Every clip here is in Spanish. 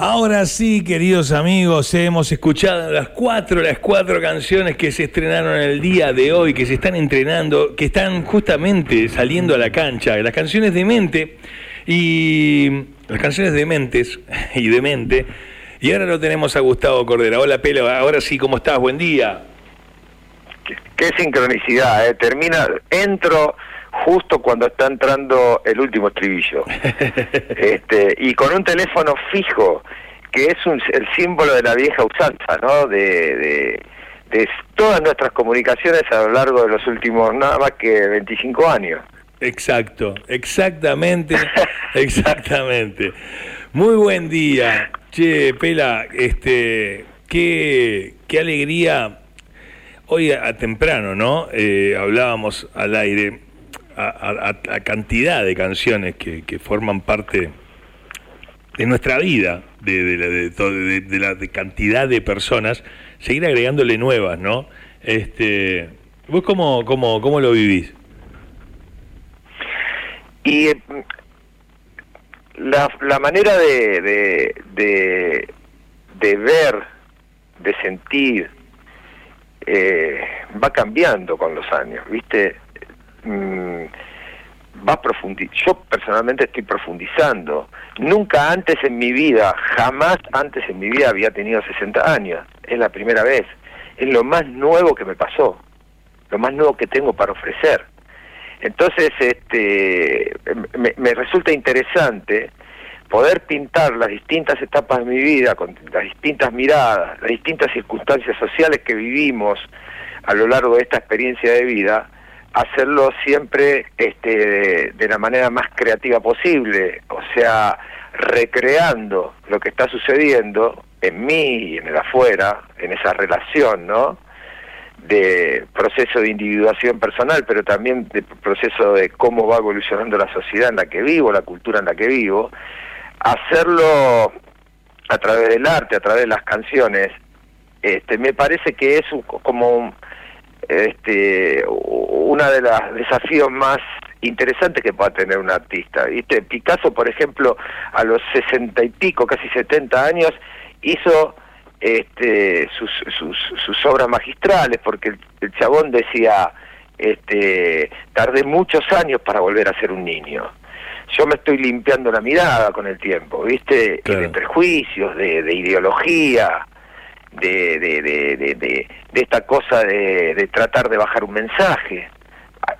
Ahora sí, queridos amigos, hemos escuchado las cuatro, las cuatro canciones que se estrenaron el día de hoy, que se están entrenando, que están justamente saliendo a la cancha. Las canciones de mente y las canciones de mentes y de mente. Y ahora lo tenemos a Gustavo Cordera. Hola, Pelo. Ahora sí, ¿cómo estás? Buen día. Qué, sincronicidad, ¿eh? Termina, entro justo cuando está entrando el último estribillo. este, y con un teléfono fijo, que es un, el símbolo de la vieja usanza, ¿no? De, de, todas nuestras comunicaciones a lo largo de los últimos nada más que 25 años. Exacto, exactamente, exactamente. Muy buen día. Che, Pela, este, qué, qué alegría. Hoy a, temprano, ¿no? Eh, hablábamos al aire a, cantidad de canciones que, forman parte de nuestra vida, de, la de, cantidad de personas, seguir agregándole nuevas, ¿no? Este, ¿Vos cómo, cómo, cómo lo vivís? Y eh, la, la manera de, de, de, ver, de sentir, eh, va cambiando con los años, ¿viste? Mm, va yo personalmente estoy profundizando. Nunca antes en mi vida, jamás antes en mi vida había tenido 60 años. Es la primera vez. Es lo más nuevo que me pasó. Lo más nuevo que tengo para ofrecer. Entonces, este, me, resulta interesante poder pintar las distintas etapas de mi vida, con las distintas miradas, las distintas circunstancias sociales que vivimos a lo largo de esta experiencia de vida, hacerlo siempre este, de, la manera más creativa posible, o sea, recreando lo que está sucediendo en mí y en el afuera, en esa relación, ¿no? de proceso de individuación personal, pero también de proceso de cómo va evolucionando la sociedad en la que vivo, la cultura en la que vivo, hacerlo a través del arte, a través de las canciones, este, me parece que es como este, uno de los desafíos más interesantes que pueda tener un artista. ¿viste? Picasso, por ejemplo, a los sesenta y pico, casi setenta años, hizo este, sus, sus, sus obras magistrales, porque el, chabón decía, este, tardé muchos años para volver a ser un niño. Yo me estoy limpiando la mirada con el tiempo, ¿viste? De prejuicios, de, de ideología, de, de, de, de, esta cosa de, tratar de bajar un mensaje.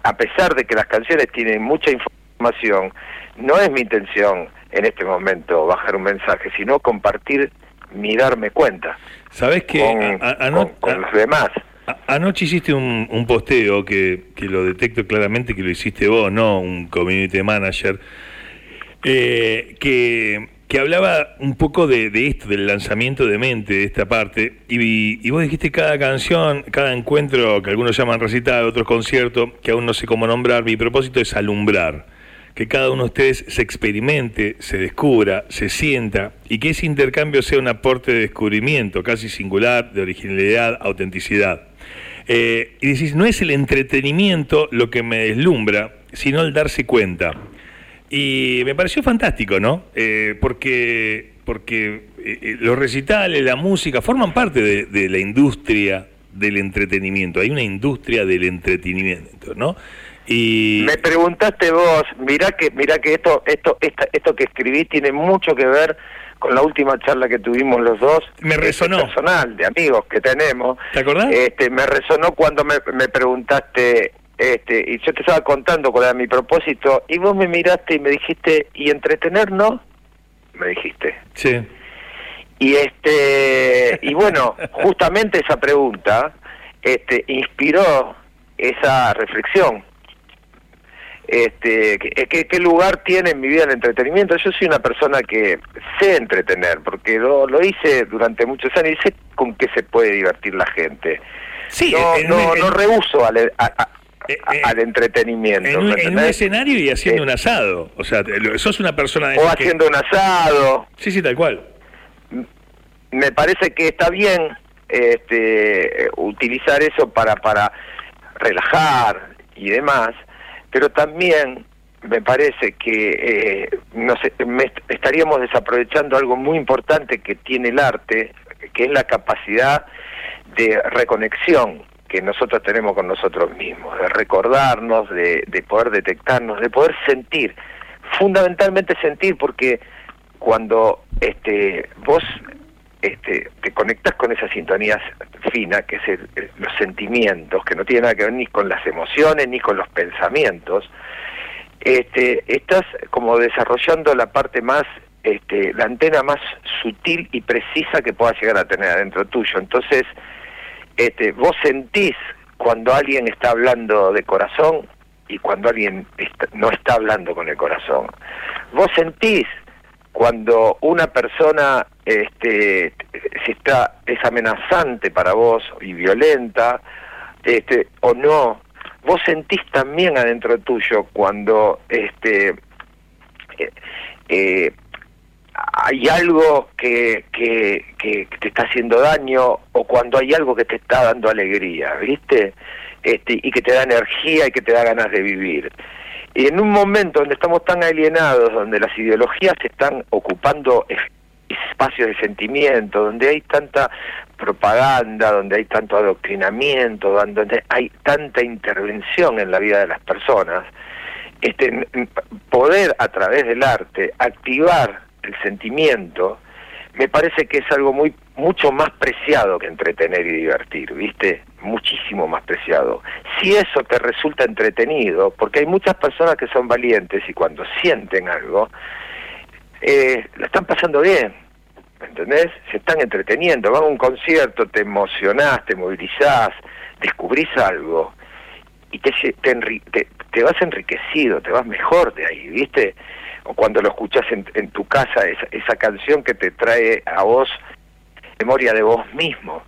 A, pesar de que las canciones tienen mucha información, no es mi intención en este momento bajar un mensaje, sino compartir mi darme cuenta. ¿Sabes que con, los demás? Anoche hiciste un, un posteo que, que, lo detecto claramente que lo hiciste vos, no un community manager, eh, que que hablaba un poco de, esto, del lanzamiento de mente, de esta parte, y, vos dijiste cada canción, cada encuentro, que algunos llaman recital, otros concierto, que aún no sé cómo nombrar, mi propósito es alumbrar, que cada uno de ustedes se experimente, se descubra, se sienta, y que ese intercambio sea un aporte de descubrimiento, casi singular, de originalidad, autenticidad. Eh, y decís, no es el entretenimiento lo que me deslumbra, sino el darse cuenta. Y me pareció fantástico, ¿no? Eh, porque porque eh, eh, los recitales, la música, forman parte de, la industria del entretenimiento. Hay una industria del entretenimiento, ¿no? Y... Me preguntaste vos, mirá que, mirá que esto, esto, esto que escribí tiene mucho que ver con la última charla que tuvimos los dos. Me resonó. Personal, de amigos que tenemos. ¿Te acordás? Este, me resonó cuando me, me preguntaste este, y yo te estaba contando cuál era mi propósito, y vos me miraste y me dijiste, ¿y entretener no? Me dijiste. Sí. Y este, y bueno, justamente esa pregunta, este, inspiró esa reflexión. Este, ¿qué, ¿qué, lugar tiene en mi vida el entretenimiento? Yo soy una persona que sé entretener, porque lo, lo hice durante muchos años y sé con qué se puede divertir la gente. Sí, no, no, no rehuso a, eh, eh, al entretenimiento. En un, escenario y haciendo un asado. O sea, sos una persona... De o haciendo un asado. Sí, sí, tal cual. Me parece que está bien este, utilizar eso para, para relajar y demás, pero también me parece que eh, estaríamos desaprovechando algo muy importante que tiene el arte, que es la capacidad de reconexión que nosotros tenemos con nosotros mismos, de recordarnos, de, de poder detectarnos, de poder sentir, fundamentalmente sentir, porque cuando este, vos este, te conectas con esa sintonía fina, que es los sentimientos, que no tiene nada que ver ni con las emociones ni con los pensamientos, este, estás como desarrollando la parte más, este, la antena más sutil y precisa que puedas llegar a tener adentro tuyo. Entonces, este, vos sentís cuando alguien está hablando de corazón y cuando alguien no está hablando con el corazón. Vos sentís cuando una persona este, si está es amenazante para vos y violenta este, o no vos sentís también adentro tuyo cuando este eh, eh, hay algo que, que, que, te está haciendo daño o cuando hay algo que te está dando alegría, ¿viste? Este, y que te da energía y que te da ganas de vivir. Y en un momento donde estamos tan alienados, donde las ideologías están ocupando espacios de sentimiento, donde hay tanta propaganda, donde hay tanto adoctrinamiento, donde hay tanta intervención en la vida de las personas, este, poder a través del arte activar el sentimiento, me parece que es algo muy mucho más preciado que entretener y divertir, ¿viste? Muchísimo más preciado. Si eso te resulta entretenido, porque hay muchas personas que son valientes y cuando sienten algo, eh, la están pasando bien, ¿entendés? Se están entreteniendo, van a un concierto, te emocionás, te movilizás, descubrís algo y te, te, te, vas enriquecido, te vas mejor de ahí, ¿viste? O cuando lo escuchás en, en tu casa, esa, esa canción que te trae a vos memoria de vos mismo.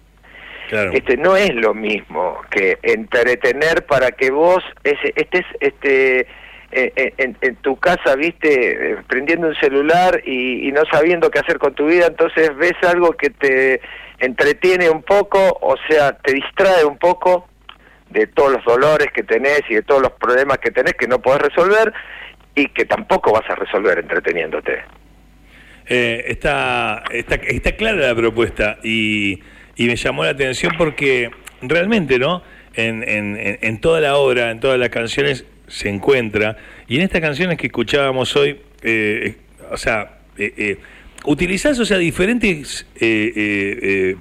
Este no es lo mismo que entretener para que vos ese, estés este eh, eh, en, en, tu casa, viste, eh, prendiendo un celular y, no sabiendo qué hacer con tu vida, entonces ves algo que te entretiene un poco, o sea, te distrae un poco de todos los dolores que tenés y de todos los problemas que tenés que no podés resolver y que tampoco vas a resolver entreteniéndote. está, está, está clara la propuesta y, y me llamó la atención porque realmente, ¿no? En, en, en toda la obra, en todas las canciones, se encuentra. Y en estas canciones que escuchábamos hoy, eh, o sea, eh, eh, utilizás o sea, diferentes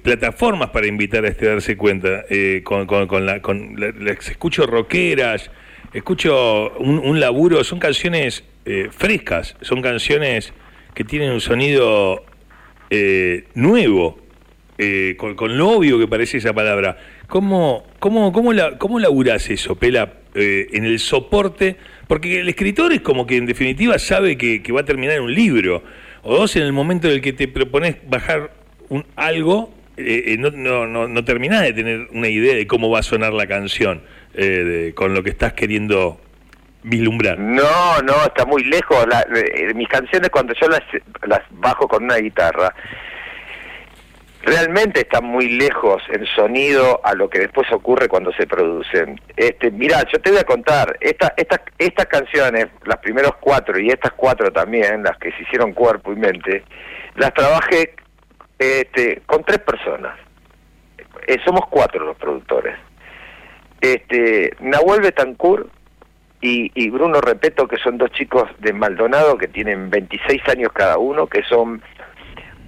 plataformas para invitar a este darse cuenta. con, con, la, con escucho rockeras, escucho un, un laburo, son canciones frescas, son canciones que tienen un sonido nuevo. con, con, lo obvio que parece esa palabra. ¿Cómo, cómo, cómo, la, cómo laburás eso, Pela? Eh, en el soporte, porque el escritor es como que en definitiva sabe que, va a terminar un libro, o dos, en el momento en el que te propones bajar un, algo, eh, eh, no, no, no, terminás de tener una idea de cómo va a sonar la canción con lo que estás queriendo vislumbrar. No, no, está muy lejos. mis canciones cuando yo las, bajo con una guitarra, realmente están muy lejos en sonido a lo que después ocurre cuando se producen. Este, mira, yo te voy a contar, esta, esta, estas canciones, las primeros cuatro y estas cuatro también, las que se hicieron cuerpo y mente, las trabajé este, con tres personas. Eh, somos cuatro los productores. Este, Nahuel Betancourt y, Bruno Repeto, que son dos chicos de Maldonado que tienen 26 años cada uno, que son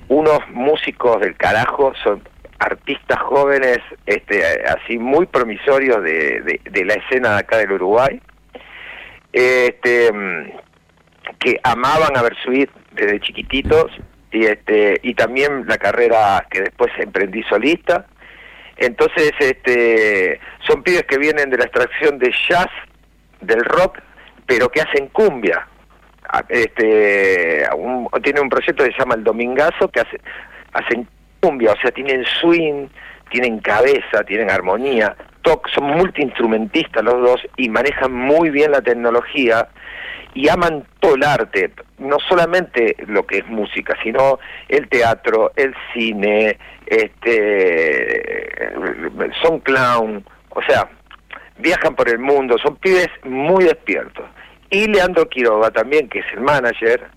unos músicos del carajo, son artistas jóvenes, este, así muy promisorios de, de, la escena de acá del Uruguay, este, que amaban a Bersuit desde chiquititos y este y también la carrera que después emprendí solista. Entonces, este, son pibes que vienen de la extracción de jazz, del rock, pero que hacen cumbia, este un, tiene un proyecto que se llama El Domingazo que hace, hacen cumbia, o sea, tienen swing, tienen cabeza, tienen armonía, toc, son multiinstrumentistas los dos y manejan muy bien la tecnología y aman todo el arte, no solamente lo que es música, sino el teatro, el cine, este son clown, o sea, viajan por el mundo, son pibes muy despiertos y Leandro Quiroga también, que es el manager,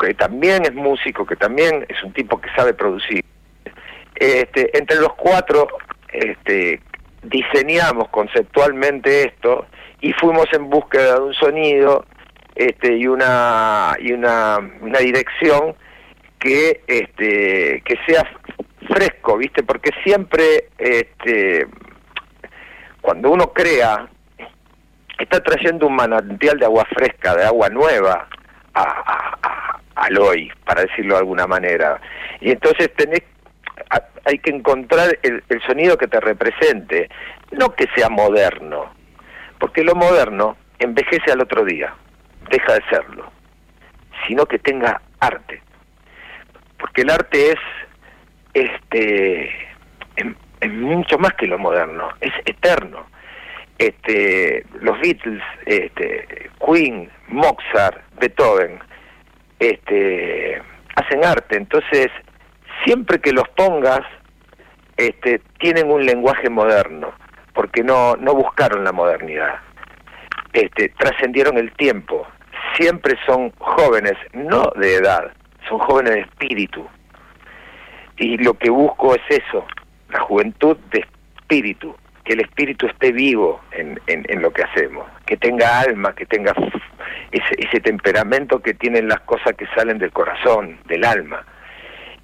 que también es músico, que también es un tipo que sabe producir. Este, entre los cuatro este, diseñamos conceptualmente esto y fuimos en búsqueda de un sonido este, y una y una, una dirección que este, que sea fresco, ¿viste? Porque siempre este, cuando uno crea está trayendo un manantial de agua fresca, de agua nueva a, al hoy, para decirlo de alguna manera. Y entonces tenés, hay que encontrar el, el sonido que te represente, no que sea moderno, porque lo moderno envejece al otro día, deja de serlo, sino que tenga arte. Porque el arte es este es mucho más que lo moderno, es eterno este, los Beatles, este, Queen, Mozart, Beethoven, este, hacen arte. Entonces, siempre que los pongas, este, tienen un lenguaje moderno, porque no, no buscaron la modernidad. Este, trascendieron el tiempo. Siempre son jóvenes, no de edad, son jóvenes de espíritu. Y lo que busco es eso, la juventud de espíritu que el espíritu esté vivo en, en, lo que hacemos, que tenga alma, que tenga ese, ese, temperamento que tienen las cosas que salen del corazón, del alma.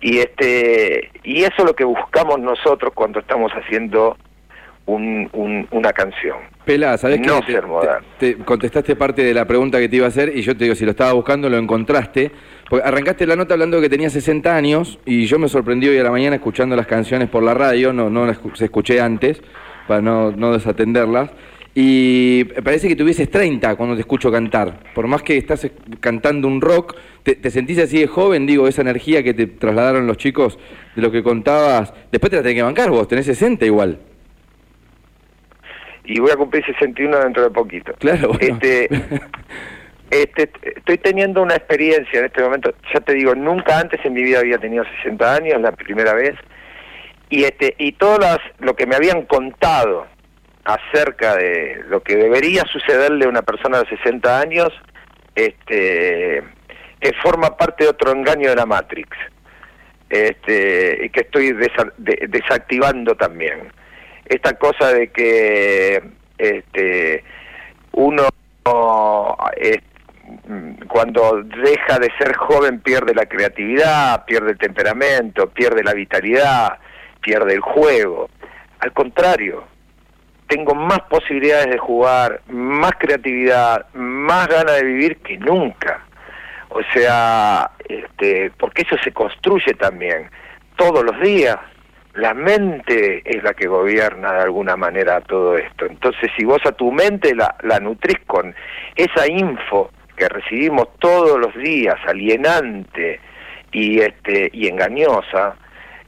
Y este y eso es lo que buscamos nosotros cuando estamos haciendo un, una canción. Pelá, ¿sabés no ser moderno. Te, contestaste parte de la pregunta que te iba a hacer y yo te digo, si lo estaba buscando, lo encontraste. Porque arrancaste la nota hablando de que tenía 60 años y yo me sorprendí hoy a la mañana escuchando las canciones por la radio, no, no las escuché antes para no, no desatenderlas. Y parece que tuvieses 30 cuando te escucho cantar. Por más que estás cantando un rock, ¿te, sentís así de joven? Digo, esa energía que te trasladaron los chicos de lo que contabas. Después te la tenés que bancar vos, tenés 60 igual. Y voy a cumplir 61 dentro de poquito. Claro. Este, este, estoy teniendo una experiencia en este momento. Ya te digo, nunca antes en mi vida había tenido 60 años, la primera vez y este y todo lo que me habían contado acerca de lo que debería sucederle a una persona de 60 años este que forma parte de otro engaño de la Matrix este que estoy desactivando también esta cosa de que este uno cuando deja de ser joven pierde la creatividad, pierde el temperamento, pierde la vitalidad, pierde el juego. Al contrario, tengo más posibilidades de jugar, más creatividad, más ganas de vivir que nunca. O sea, este, porque eso se construye también todos los días. La mente es la que gobierna de alguna manera todo esto. Entonces, si vos a tu mente la, la nutrís con esa info que recibimos todos los días, alienante y, este, y engañosa,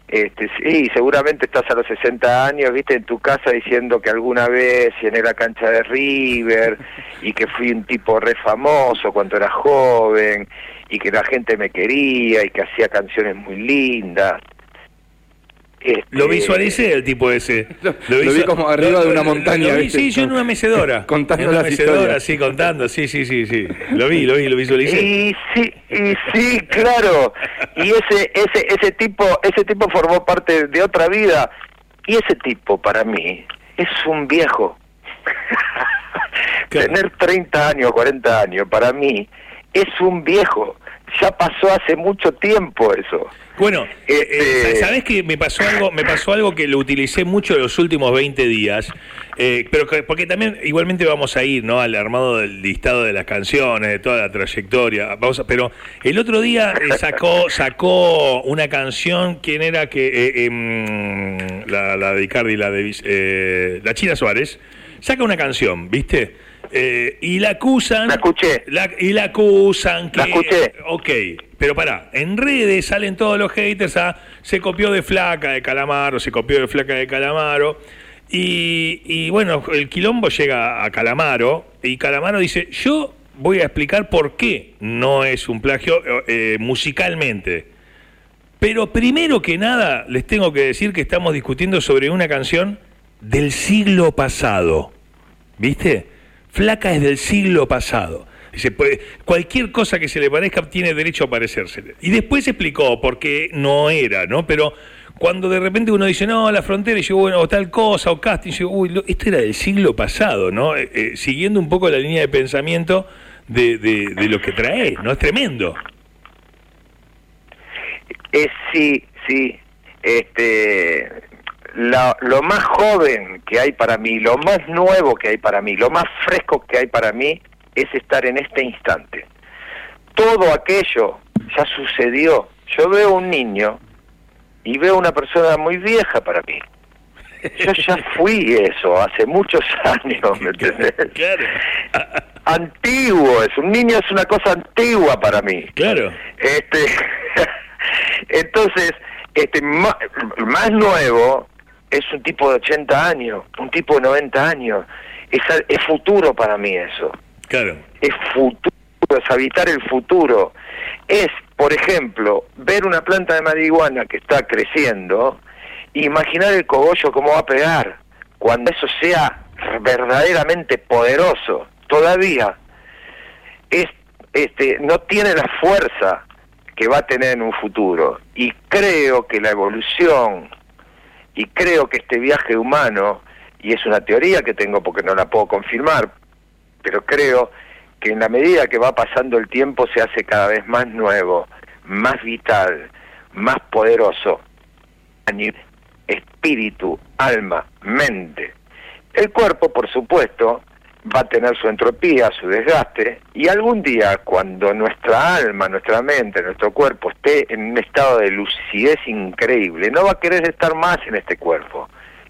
este, sí, seguramente estás a los 60 años, viste, en tu casa diciendo que alguna vez en la cancha de River y que fui un tipo re famoso cuando era joven y que la gente me quería y que hacía canciones muy lindas. Este, lo visualicé el tipo ese. Lo, vi como arriba de una montaña. sí, yo en una mecedora. contando en una mecedora, sí, contando, sí, sí, sí, sí. Lo vi, lo vi, lo visualicé. Y sí, y sí, claro. Y ese, ese, ese tipo, ese tipo formó parte de otra vida. Y ese tipo, para mí, es un viejo. Tener 30 años, 40 años, para mí, es un viejo ya pasó hace mucho tiempo eso. Bueno, eh, eh, ¿sabes que me pasó algo? Me pasó algo que lo utilicé mucho en los últimos 20 días, eh, pero porque también igualmente vamos a ir, ¿no? Al armado del listado de las canciones, de toda la trayectoria. Vamos pero el otro día sacó sacó una canción, ¿quién era que em, la, la de Icardi, la de la China Suárez? Saca una canción, ¿viste? Eh, y la acusan. La escuché. y la acusan que. La escuché. Ok, pero pará, en redes salen todos los haters a. Se copió de Flaca de Calamaro, se copió de Flaca de Calamaro. Y, bueno, el quilombo llega a Calamaro. Y Calamaro dice: Yo voy a explicar por qué no es un plagio eh, musicalmente. Pero primero que nada, les tengo que decir que estamos discutiendo sobre una canción del siglo pasado. ¿Viste? Flaca es del siglo pasado. Dice, pues, cualquier cosa que se le parezca tiene derecho a parecérsele. Y después explicó por qué no era, ¿no? Pero cuando de repente uno dice, no, la frontera, y yo, bueno, o tal cosa, o casting, yo, uy, esto era del siglo pasado, ¿no? Eh, eh, siguiendo un poco la línea de pensamiento de, de, lo que trae, ¿no? Es tremendo. Es, sí, sí. Este, lo más joven que hay para mí, lo más nuevo que hay para mí, lo más fresco que hay para mí, es estar en este instante. Todo aquello ya sucedió. Yo veo un niño y veo una persona muy vieja para mí. Yo ya fui eso hace muchos años, ¿me entiendes? Claro. Antiguo, es un niño es una cosa antigua para mí. Claro. Este, entonces, este más, más nuevo es un tipo de 80 años, un tipo de 90 años. Es, es futuro para mí eso. Es futuro, es habitar el futuro. Es, por ejemplo, ver una planta de marihuana que está creciendo, imaginar el cogollo cómo va a pegar cuando eso sea verdaderamente poderoso. Todavía es, este, no tiene la fuerza que va a tener en un futuro. Y creo que la evolución y creo que este viaje humano, y es una teoría que tengo porque no la puedo confirmar, pero creo que en la medida que va pasando el tiempo se hace cada vez más nuevo, más vital, más poderoso, espíritu, alma, mente. El cuerpo, por supuesto, va a tener su entropía, su desgaste, y algún día cuando nuestra alma, nuestra mente, nuestro cuerpo esté en un estado de lucidez increíble, no va a querer estar más en este cuerpo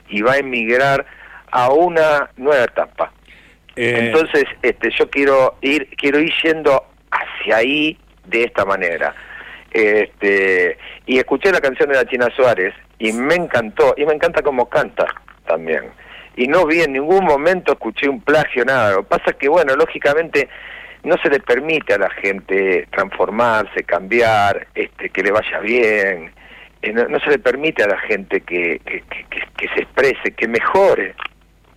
y va a emigrar a una nueva etapa. Eh, Entonces, este, yo quiero ir, quiero ir yendo hacia ahí de esta manera. Este, y escuché la canción de la China Suárez y me encantó, y me encanta cómo canta también y no vi en ningún momento, escuché un plagio, nada. Lo que pasa es que, bueno, lógicamente no se le permite a la gente transformarse, cambiar, este, que le vaya bien. Eh, no, se le permite a la gente que, que, que, se exprese, que mejore.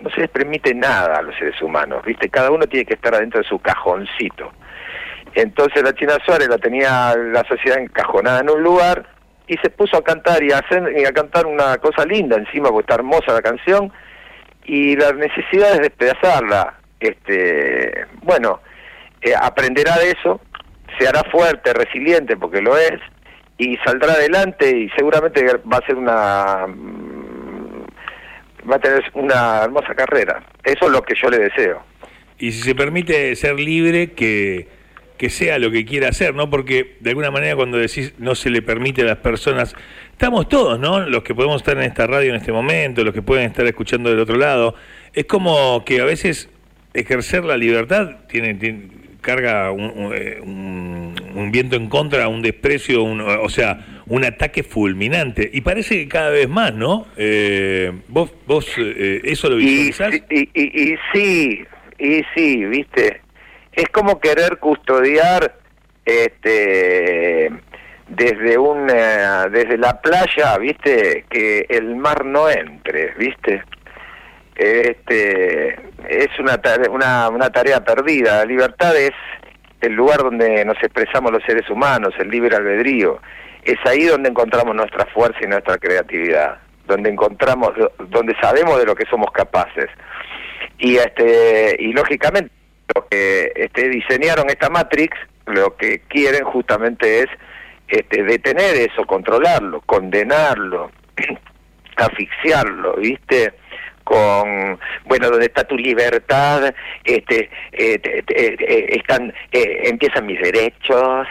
No se les permite nada a los seres humanos, ¿viste? Cada uno tiene que estar adentro de su cajoncito. Entonces la China Suárez la tenía la sociedad encajonada en un lugar y se puso a cantar y a, hacer, y a cantar una cosa linda encima, porque está hermosa la canción, y la necesidad es despedazarla. Este, bueno, eh, aprenderá de eso, se hará fuerte, resiliente, porque lo es, y saldrá adelante y seguramente va a ser una va a tener una hermosa carrera. Eso es lo que yo le deseo. Y si se permite ser libre, que, que sea lo que quiera hacer, ¿no? Porque de alguna manera cuando decís no se le permite a las personas estamos todos, ¿no? Los que podemos estar en esta radio en este momento, los que pueden estar escuchando del otro lado. Es como que a veces ejercer la libertad tiene, carga eh, un, viento en contra, un desprecio, o sea, un ataque fulminante. Y parece que cada vez más, ¿no? Eh, ¿Vos, vos eh, eso lo visualizás? Y, y, y, sí, y sí, viste. Es como querer custodiar este desde un desde la playa, viste, que el mar no entre, viste. Este es una una, una tarea perdida. La libertad es el lugar donde nos expresamos los seres humanos, el libre albedrío. Es ahí donde encontramos nuestra fuerza y nuestra creatividad, donde encontramos, donde sabemos de lo que somos capaces. Y este y lógicamente lo que este, diseñaron esta Matrix, lo que quieren justamente es este, detener eso, controlarlo, condenarlo, asfixiarlo, ¿viste? Con bueno donde está tu libertad este eh, eh, están eh, empiezan mis derechos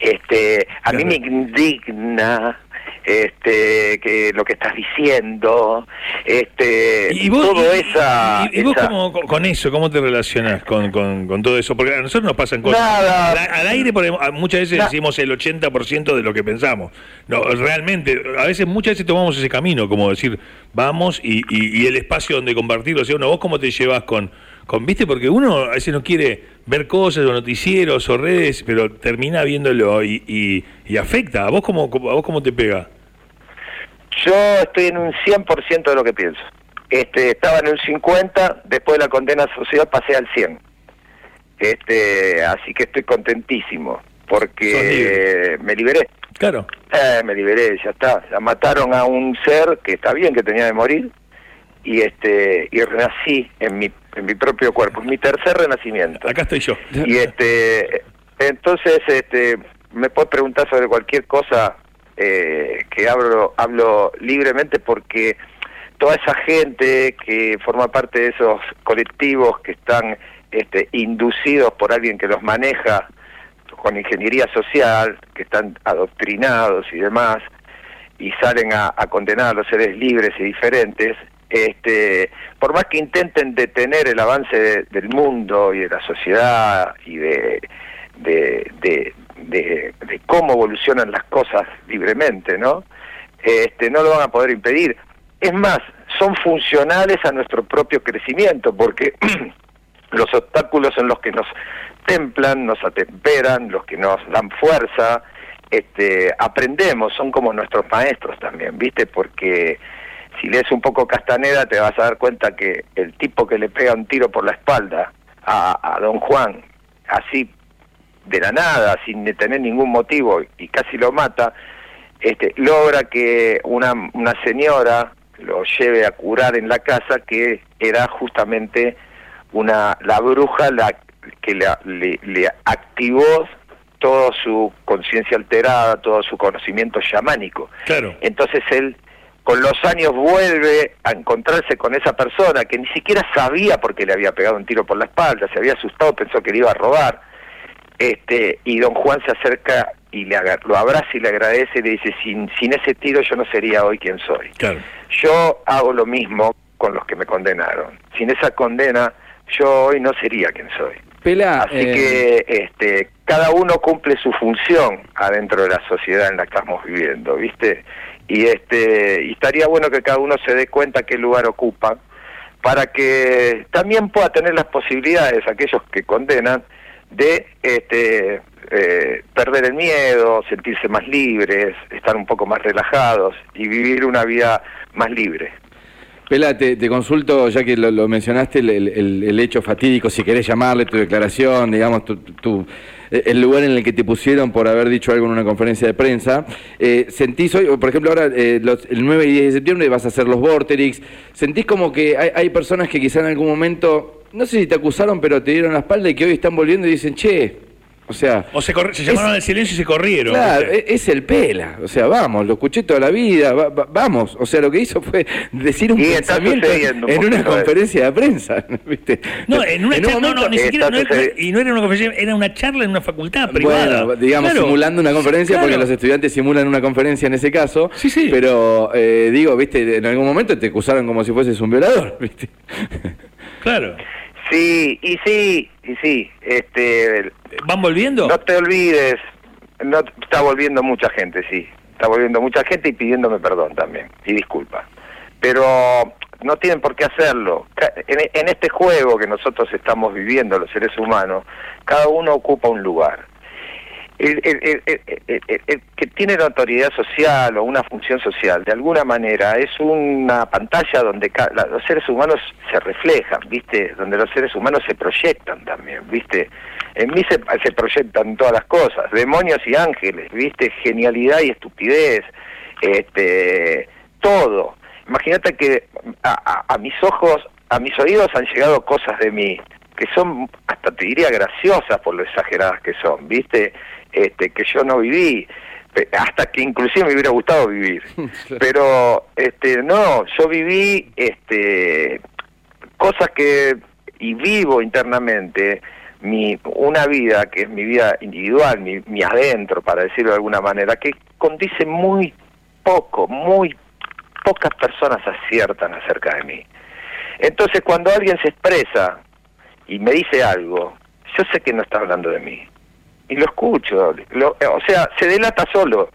este a mí me indigna este que lo que estás diciendo este y vos, todo esa y, vos Cómo, con eso cómo te relacionas con, con, todo eso porque a nosotros nos pasan cosas. Al, aire muchas veces decimos el 80% de lo que pensamos. No realmente a veces muchas veces tomamos ese camino como decir vamos y, y, el espacio donde compartirlo o sea uno vos cómo te llevas con con viste porque uno a veces no quiere ver cosas o noticieros o redes pero termina viéndolo y, y, afecta. A vos cómo a vos cómo te pega yo estoy en un 100% de lo que pienso. Este, estaba en un 50, después de la condena social pasé al 100. Este, así que estoy contentísimo porque me liberé. Claro. Eh, me liberé, ya está. Ya mataron a un ser que está bien que tenía de morir y este y renací en mi en mi propio cuerpo, mi tercer renacimiento. Acá estoy yo. Y este entonces este me puedes preguntar sobre cualquier cosa eh, que hablo hablo libremente porque toda esa gente que forma parte de esos colectivos que están este, inducidos por alguien que los maneja con ingeniería social, que están adoctrinados y demás, y salen a, condenar a los seres libres y diferentes, este, por más que intenten detener el avance del mundo y de la sociedad y de, de, de, de, cómo evolucionan las cosas libremente, ¿no? Este, no lo van a poder impedir. Es más, son funcionales a nuestro propio crecimiento, porque los obstáculos en los que nos templan, nos atemperan, los que nos dan fuerza, este, aprendemos, son como nuestros maestros también, ¿viste? Porque si lees un poco Castaneda te vas a dar cuenta que el tipo que le pega un tiro por la espalda a, a don Juan, así de la nada, sin tener ningún motivo, y casi lo mata, este, logra que una, una señora lo lleve a curar en la casa, que era justamente una la bruja la que le, le activó toda su conciencia alterada, todo su conocimiento chamánico. Claro. Entonces él con los años vuelve a encontrarse con esa persona que ni siquiera sabía por qué le había pegado un tiro por la espalda, se había asustado, pensó que le iba a robar. Este, y don Juan se acerca y le lo abraza y le agradece y le dice, sin, sin ese tiro yo no sería hoy quien soy. Claro. Yo hago lo mismo con los que me condenaron. Sin esa condena yo hoy no sería quien soy. Así eh, que este, cada uno cumple su función adentro de la sociedad en la que estamos viviendo, ¿viste? Y este y estaría bueno que cada uno se dé cuenta qué lugar ocupa para que también pueda tener las posibilidades aquellos que condenan de este eh, perder el miedo, sentirse más libres, estar un poco más relajados y vivir una vida más libre. Pela, te, consulto, ya que lo, mencionaste, el, hecho fatídico, si querés llamarle, tu declaración, digamos, tu, el lugar en el que te pusieron por haber dicho algo en una conferencia de prensa. Eh, ¿Sentís hoy, por ejemplo, ahora eh, el 9 y 10 de septiembre vas a hacer los Vorterix, ¿sentís como que hay, hay personas que quizá en algún momento, no sé si te acusaron, pero te dieron la espalda y que hoy están volviendo y dicen, che, o sea. O se, se llamaron al silencio y se corrieron. Claro, e-, es, el pela. O sea, vamos, lo escuché toda la vida. vamos. O sea, lo que hizo fue decir un pensamiento en una conferencia de prensa. ¿viste? No, en una charla. No, no, ni siquiera. No era, y no era una conferencia, era una charla en una facultad privada. Bueno, digamos, simulando una conferencia, porque los estudiantes simulan una conferencia en ese caso. Sí, sí. Pero, eh, digo, viste, en algún momento te acusaron como si fueses un violador, ¿viste? Claro. Sí, y sí, y sí. Este, ¿Van volviendo? No te olvides, no está volviendo mucha gente, sí. Está volviendo mucha gente y pidiéndome perdón también, y disculpa. Pero no tienen por qué hacerlo. En, este juego que nosotros estamos viviendo, los seres humanos, cada uno ocupa un lugar el, que tiene la autoridad social o una función social, de alguna manera, es una pantalla donde los seres humanos se reflejan, ¿viste? Donde los seres humanos se proyectan también, ¿viste? En mí se, se proyectan todas las cosas, demonios y ángeles, ¿viste? Genialidad y estupidez, este, todo. Imagínate que a, a mis ojos, a mis oídos han llegado cosas de mí que son, hasta te diría, graciosas por lo exageradas que son, ¿viste? Este, que yo no viví, hasta que inclusive me hubiera gustado vivir. Pero este, no, yo viví este, cosas que, y vivo internamente, mi, una vida que es mi vida individual, mi, mi adentro, para decirlo de alguna manera, que condice muy poco, muy pocas personas aciertan acerca de mí. Entonces cuando alguien se expresa y me dice algo, yo sé que no está hablando de mí y lo escucho, o sea, se delata solo,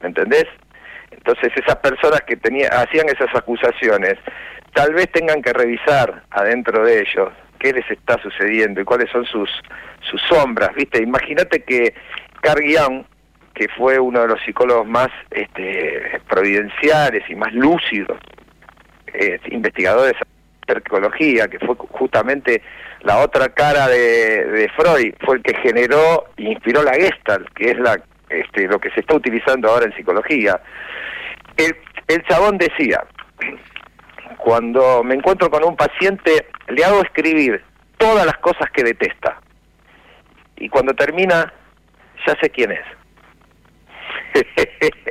¿me entendés? Entonces esas personas que tenía, hacían esas acusaciones, tal vez tengan que revisar adentro de ellos qué les está sucediendo y cuáles son sus, sus sombras, ¿viste? Imagínate que Carl que fue uno de los psicólogos más este, providenciales y más lúcidos, eh, investigadores psicología, que fue justamente la otra cara de, Freud, fue el que generó e inspiró la Gestalt, que es la este, lo que se está utilizando ahora en psicología. El, el chabón decía, cuando me encuentro con un paciente, le hago escribir todas las cosas que detesta. Y cuando termina, ya sé quién es.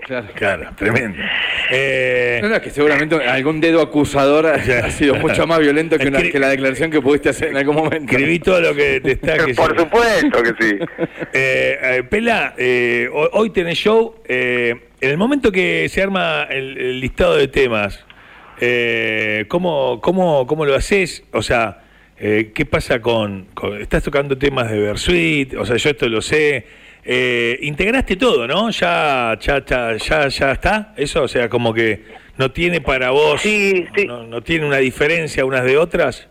Claro, claro, tremendo. Eh, no, no, que seguramente algún dedo acusador ha sido mucho más violento que, la declaración que pudiste hacer en algún momento. Escribí todo lo que te está... Que Por supuesto que sí. Eh, eh, Pela, hoy tenés show. en el momento que se arma el, listado de temas, ¿cómo, cómo, ¿cómo lo haces? O sea... ¿Qué pasa con, Estás tocando temas de Versuit, o sea, yo esto lo sé, eh, integraste todo, ¿no? Ya, ya, ya, ya, está, eso, o sea, como que no tiene para vos, sí, sí. No, tiene una diferencia unas de otras.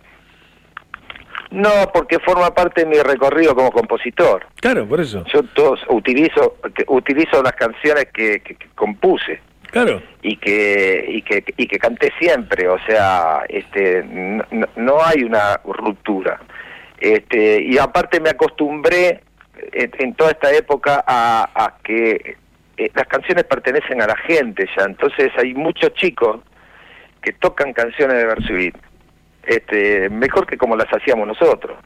No, porque forma parte de mi recorrido como compositor. Claro, por eso. Yo todos utilizo utilizo las canciones que, compuse. Claro. Y que, y que y que canté siempre, o sea, este no, no hay una ruptura. Este, y aparte me acostumbré en, toda esta época a, que eh, las canciones pertenecen a la gente ya, entonces hay muchos chicos que tocan canciones de Versuit, este, mejor que como las hacíamos nosotros.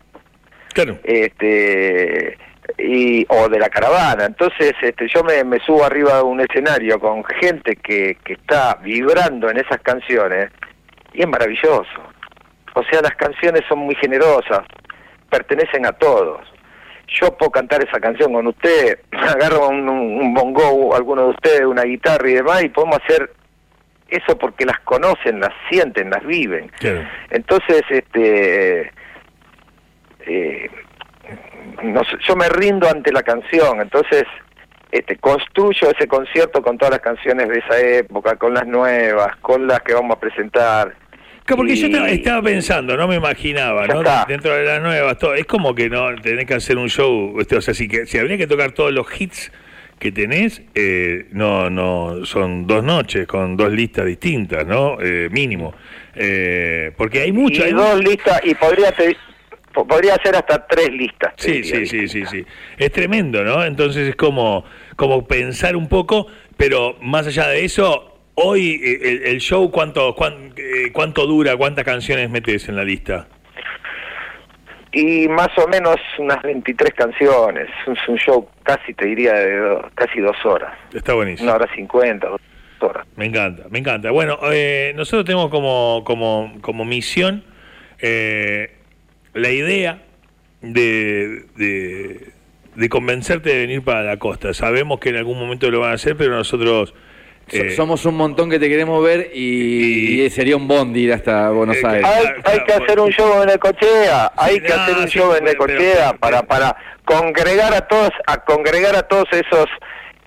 Claro. Este, y, o de la caravana. Entonces este, yo me, me subo arriba de un escenario con gente que, que está vibrando en esas canciones y es maravilloso. O sea, las canciones son muy generosas, pertenecen a todos yo puedo cantar esa canción con usted, agarro un, un bongo, alguno de ustedes, una guitarra y demás, y podemos hacer eso porque las conocen, las sienten, las viven. Entonces, este, eh, yo me rindo ante la canción, entonces este, construyo ese concierto con todas las canciones de esa época, con las nuevas, con las que vamos a presentar porque yo estaba, pensando, no me imaginaba, ¿no? Dentro de las nuevas, todo, es como que no tenés que hacer un show, este, o sea, si, que, si habría que tocar todos los hits que tenés, eh, no, no, son dos noches con dos listas distintas, ¿no? Eh, mínimo. Eh, porque hay muchas. Y dos listas, y podría, podría ser hasta tres listas. Sí, sí, sí, sí, sí. Es tremendo, ¿no? Entonces es como, como pensar un poco, pero más allá de eso, Hoy eh, el, show, ¿cuánto, eh, ¿cuánto dura? ¿Cuántas canciones metes en la lista? Y más o menos unas 23 canciones. Es un show casi, te diría, de casi dos horas. Está buenísimo. Una hora cincuenta, dos horas. Me encanta, me encanta. Bueno, eh, nosotros tenemos como, como, como misión la idea de, de, de convencerte de venir para la costa. Sabemos que en algún momento lo van a hacer, pero nosotros eh, somos un montón que te queremos ver y, sería un bondi ir hasta Buenos eh, Aires. Hay, que hacer un show en Necochea, hay que hacer un show en Necochea para para congregar a todos, a congregar a todos esos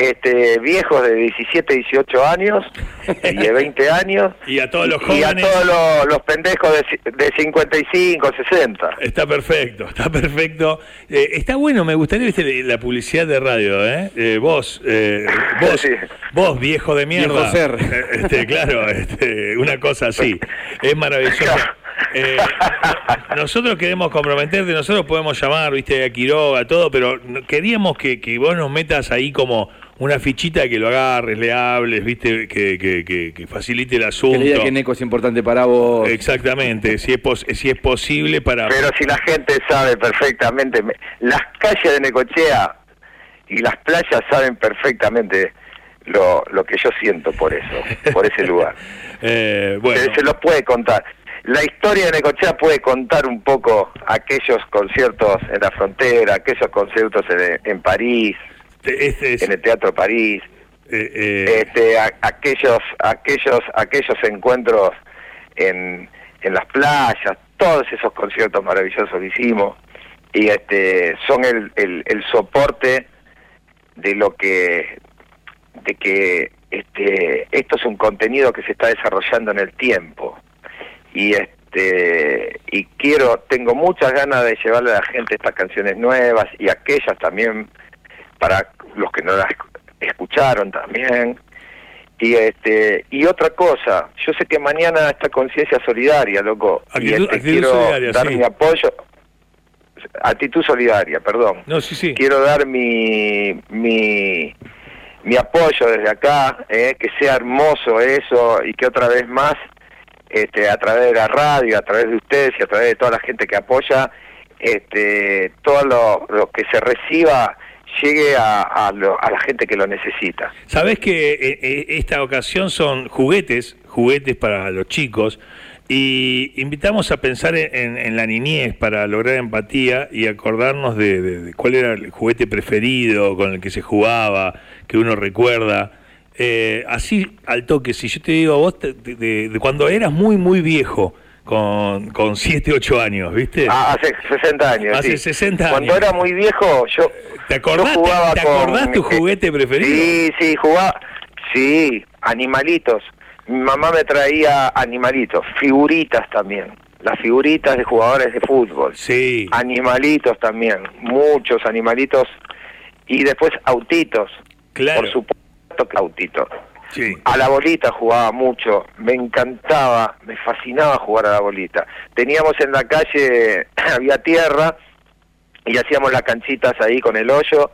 este, viejos de 17, 18 años y de 20 años. y a todos los jóvenes. Y a todos los, pendejos de, de, 55, 60. Está perfecto, está perfecto. Eh, está bueno, me gustaría ¿viste, la publicidad de radio, ¿eh? eh vos, eh, vos, vos, viejo de mierda. Viejo ser. Este, claro, este, una cosa así. Es maravilloso. nosotros queremos comprometerte, nosotros podemos llamar, viste, a Quiroga, todo, pero queríamos que, que vos nos metas ahí como una fichita que lo agarres, le hables, viste, que, que, que, facilite el asunto. Que diga que Neco es importante para vos. Exactamente, si es, si es posible para... Pero si la gente sabe perfectamente, las calles de Necochea y las playas saben perfectamente lo, lo que yo siento por eso, por ese lugar. eh, bueno. se, se lo puede contar. La historia de Necochea puede contar un poco aquellos conciertos en la frontera, aquellos conciertos en, en París, este, en el Teatro París, eh, eh, este, aquellos, aquellos, aquellos encuentros en, en las playas, todos esos conciertos maravillosos que hicimos. Y este son el, el, el soporte de lo que de que este esto es un contenido que se está desarrollando en el tiempo. Y este y quiero tengo muchas ganas de llevarle a la gente estas canciones nuevas y aquellas también para los que no las escucharon también Y este y otra cosa, yo sé que mañana está conciencia solidaria, loco. y este, quiero dar mi apoyo. Actitud solidaria, perdón. No, sí, sí. Quiero dar mi, mi, mi apoyo desde acá, eh, que sea hermoso eso y que otra vez más, este, a través de la radio, a través de ustedes y a través de toda la gente que apoya, este, todo lo, lo que se reciba llegue a, la gente que lo necesita. Sabes que eh, eh, esta ocasión son juguetes, juguetes para los chicos, y invitamos a pensar en, la niñez para lograr empatía y acordarnos de, cuál era el juguete preferido con el que se jugaba, que uno recuerda. Eh, así al toque, si yo te digo a vos de, cuando eras muy, muy viejo, con, con 7, 8 años, ¿viste? Ah, hace 60 años. Hace 60 años. Cuando era muy viejo, yo. ¿Te acordás, ¿te, acordás tu juguete preferido? Sí, sí, jugaba. Sí, animalitos. Mi mamá me traía animalitos, figuritas también. Las figuritas de jugadores de fútbol. Sí. Animalitos también, muchos animalitos. Y después autitos. Claro. Por supuesto que autitos. A la bolita jugaba mucho, me encantaba, me fascinaba jugar a la bolita. Teníamos en la calle, había tierra y hacíamos las canchitas ahí con el hoyo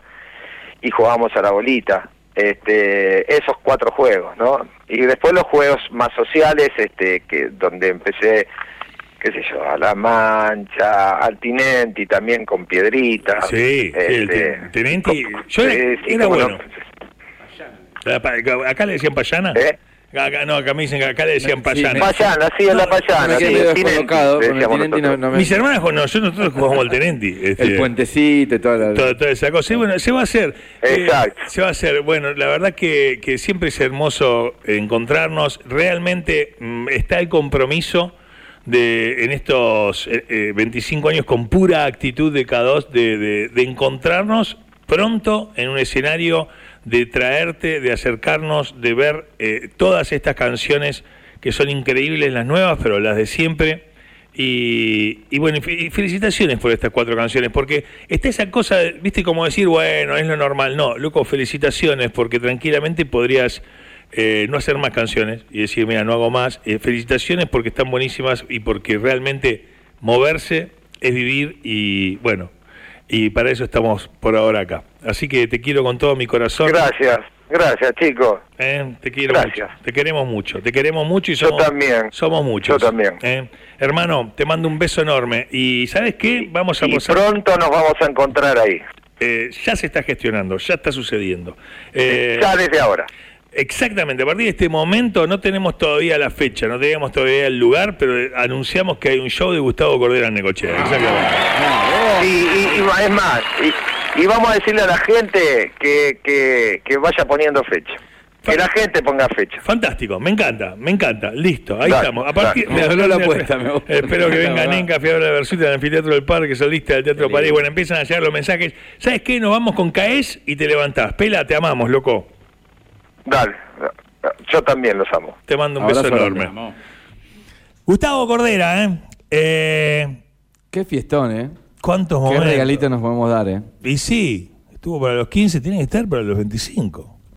y jugábamos a la bolita. Este, esos cuatro juegos, ¿no? Y después los juegos más sociales, este, que donde empecé qué sé yo, a La Mancha, al Tinenti también con piedritas. Sí, el este, Tinenti, yo era, bueno. ¿Acá le decían payana? ¿Eh? Acá, no, acá me dicen que acá le decían payana. payana, sí, es la payana. Mis hermanas, no, yo nosotros jugamos al tenenti. Este, el puentecito y toda, toda, esa cosa. bueno, se va a hacer. Eh, Exacto. se va a hacer. Bueno, la verdad que, que siempre es hermoso encontrarnos. Realmente mm, está el compromiso de en estos 25 eh, años con pura actitud de cada dos de, de, de encontrarnos pronto en un escenario de traerte, de acercarnos, de ver eh, todas estas canciones que son increíbles, las nuevas, pero las de siempre. Y, bueno, y felicitaciones por estas cuatro canciones, porque está esa cosa, viste, como decir, bueno, es lo normal. No, loco, felicitaciones, porque tranquilamente podrías eh, no hacer más canciones y decir, mira, no hago más. Eh, felicitaciones porque están buenísimas y porque realmente moverse es vivir y bueno, y para eso estamos por ahora acá. Así que te quiero con todo mi corazón. Gracias, gracias chicos. Eh, te quiero mucho, te queremos mucho, te queremos mucho y somos, también. somos muchos. Yo también. Eh. Hermano, te mando un beso enorme y ¿sabes qué? Vamos a y pronto nos vamos a encontrar ahí. Eh, ya se está gestionando, ya está sucediendo. ya desde ahora. Exactamente, a partir de este momento no tenemos todavía la fecha, no tenemos todavía el lugar, pero anunciamos que hay un show de Gustavo Cordera en Necochea. Exactamente. Y, y, es más, y, vamos a decirle a la gente que, que, vaya poniendo fecha. Que la gente ponga fecha. Fantástico, me encanta, me encanta. Listo, ahí estamos. A partir, me la apuesta. espero que venga Nenca, Fiebre de Versuta, del Anfiteatro del Parque, solista del Teatro París. Bueno, empiezan a llegar los mensajes. ¿Sabes qué? Nos vamos con Caes y te levantás. Pela, te amamos, loco. Dale, yo también los amo. Te mando un beso enorme. Gustavo Cordera, ¿eh? ¿eh? Qué fiestón, ¿eh? ¿Cuántos momentos? Qué regalitos nos podemos dar, ¿eh? Y sí, estuvo para los 15, tiene que estar para los 25.